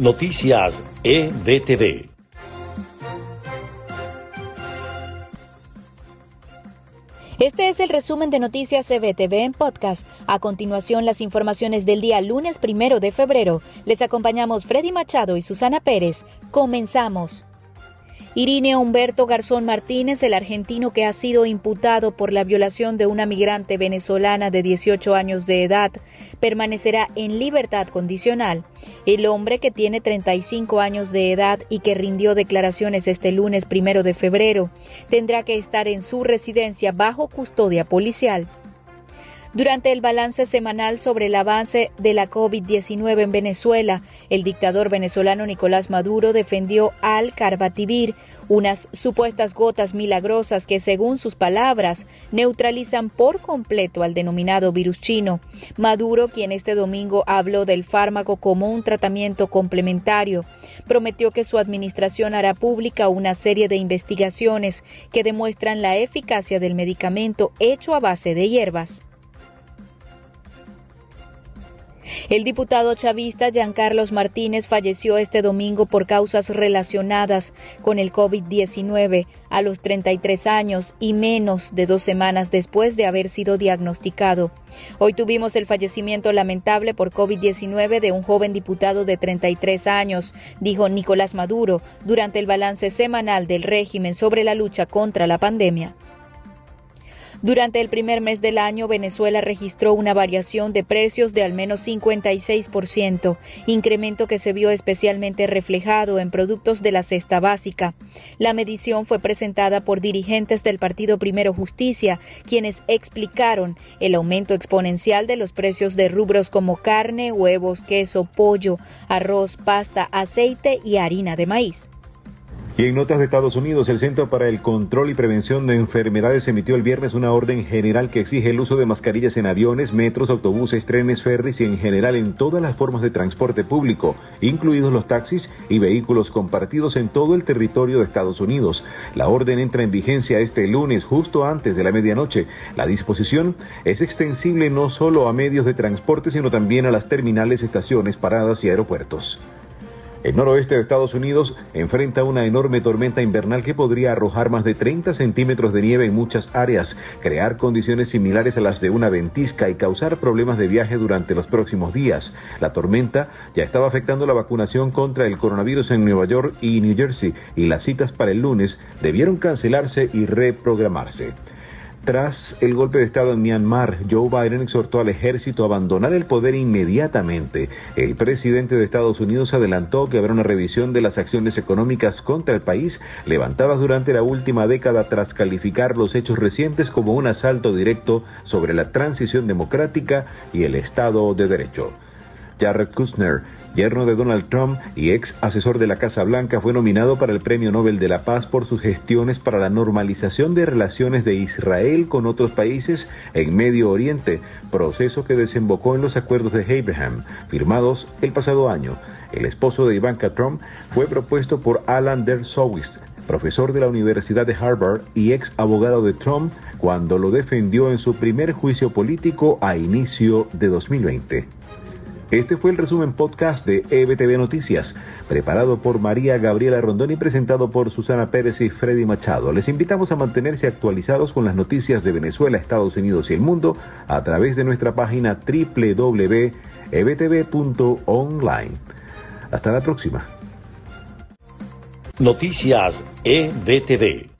Noticias EBTV. Este es el resumen de Noticias EBTV en podcast. A continuación, las informaciones del día lunes primero de febrero. Les acompañamos Freddy Machado y Susana Pérez. Comenzamos. Irineo Humberto Garzón Martínez, el argentino que ha sido imputado por la violación de una migrante venezolana de 18 años de edad, permanecerá en libertad condicional. El hombre que tiene 35 años de edad y que rindió declaraciones este lunes primero de febrero, tendrá que estar en su residencia bajo custodia policial. Durante el balance semanal sobre el avance de la COVID-19 en Venezuela, el dictador venezolano Nicolás Maduro defendió al Carbativir, unas supuestas gotas milagrosas que, según sus palabras, neutralizan por completo al denominado virus chino. Maduro, quien este domingo habló del fármaco como un tratamiento complementario, prometió que su administración hará pública una serie de investigaciones que demuestran la eficacia del medicamento hecho a base de hierbas. El diputado chavista Giancarlos Martínez falleció este domingo por causas relacionadas con el COVID-19 a los 33 años y menos de dos semanas después de haber sido diagnosticado. Hoy tuvimos el fallecimiento lamentable por COVID-19 de un joven diputado de 33 años, dijo Nicolás Maduro durante el balance semanal del régimen sobre la lucha contra la pandemia. Durante el primer mes del año, Venezuela registró una variación de precios de al menos 56%, incremento que se vio especialmente reflejado en productos de la cesta básica. La medición fue presentada por dirigentes del Partido Primero Justicia, quienes explicaron el aumento exponencial de los precios de rubros como carne, huevos, queso, pollo, arroz, pasta, aceite y harina de maíz. Y en notas de Estados Unidos, el Centro para el Control y Prevención de Enfermedades emitió el viernes una orden general que exige el uso de mascarillas en aviones, metros, autobuses, trenes, ferries y en general en todas las formas de transporte público, incluidos los taxis y vehículos compartidos en todo el territorio de Estados Unidos. La orden entra en vigencia este lunes, justo antes de la medianoche. La disposición es extensible no solo a medios de transporte, sino también a las terminales, estaciones, paradas y aeropuertos. El noroeste de Estados Unidos enfrenta una enorme tormenta invernal que podría arrojar más de 30 centímetros de nieve en muchas áreas, crear condiciones similares a las de una ventisca y causar problemas de viaje durante los próximos días. La tormenta ya estaba afectando la vacunación contra el coronavirus en Nueva York y New Jersey y las citas para el lunes debieron cancelarse y reprogramarse. Tras el golpe de Estado en Myanmar, Joe Biden exhortó al ejército a abandonar el poder inmediatamente. El presidente de Estados Unidos adelantó que habrá una revisión de las acciones económicas contra el país levantadas durante la última década tras calificar los hechos recientes como un asalto directo sobre la transición democrática y el Estado de Derecho. Jared Kushner, yerno de Donald Trump y ex asesor de la Casa Blanca, fue nominado para el Premio Nobel de la Paz por sus gestiones para la normalización de relaciones de Israel con otros países en Medio Oriente, proceso que desembocó en los acuerdos de Abraham, firmados el pasado año. El esposo de Ivanka Trump fue propuesto por Alan Dershowitz, profesor de la Universidad de Harvard y ex abogado de Trump, cuando lo defendió en su primer juicio político a inicio de 2020. Este fue el resumen podcast de EBTV Noticias, preparado por María Gabriela Rondón y presentado por Susana Pérez y Freddy Machado. Les invitamos a mantenerse actualizados con las noticias de Venezuela, Estados Unidos y el mundo a través de nuestra página www.ebtv.online. Hasta la próxima. Noticias EBTV.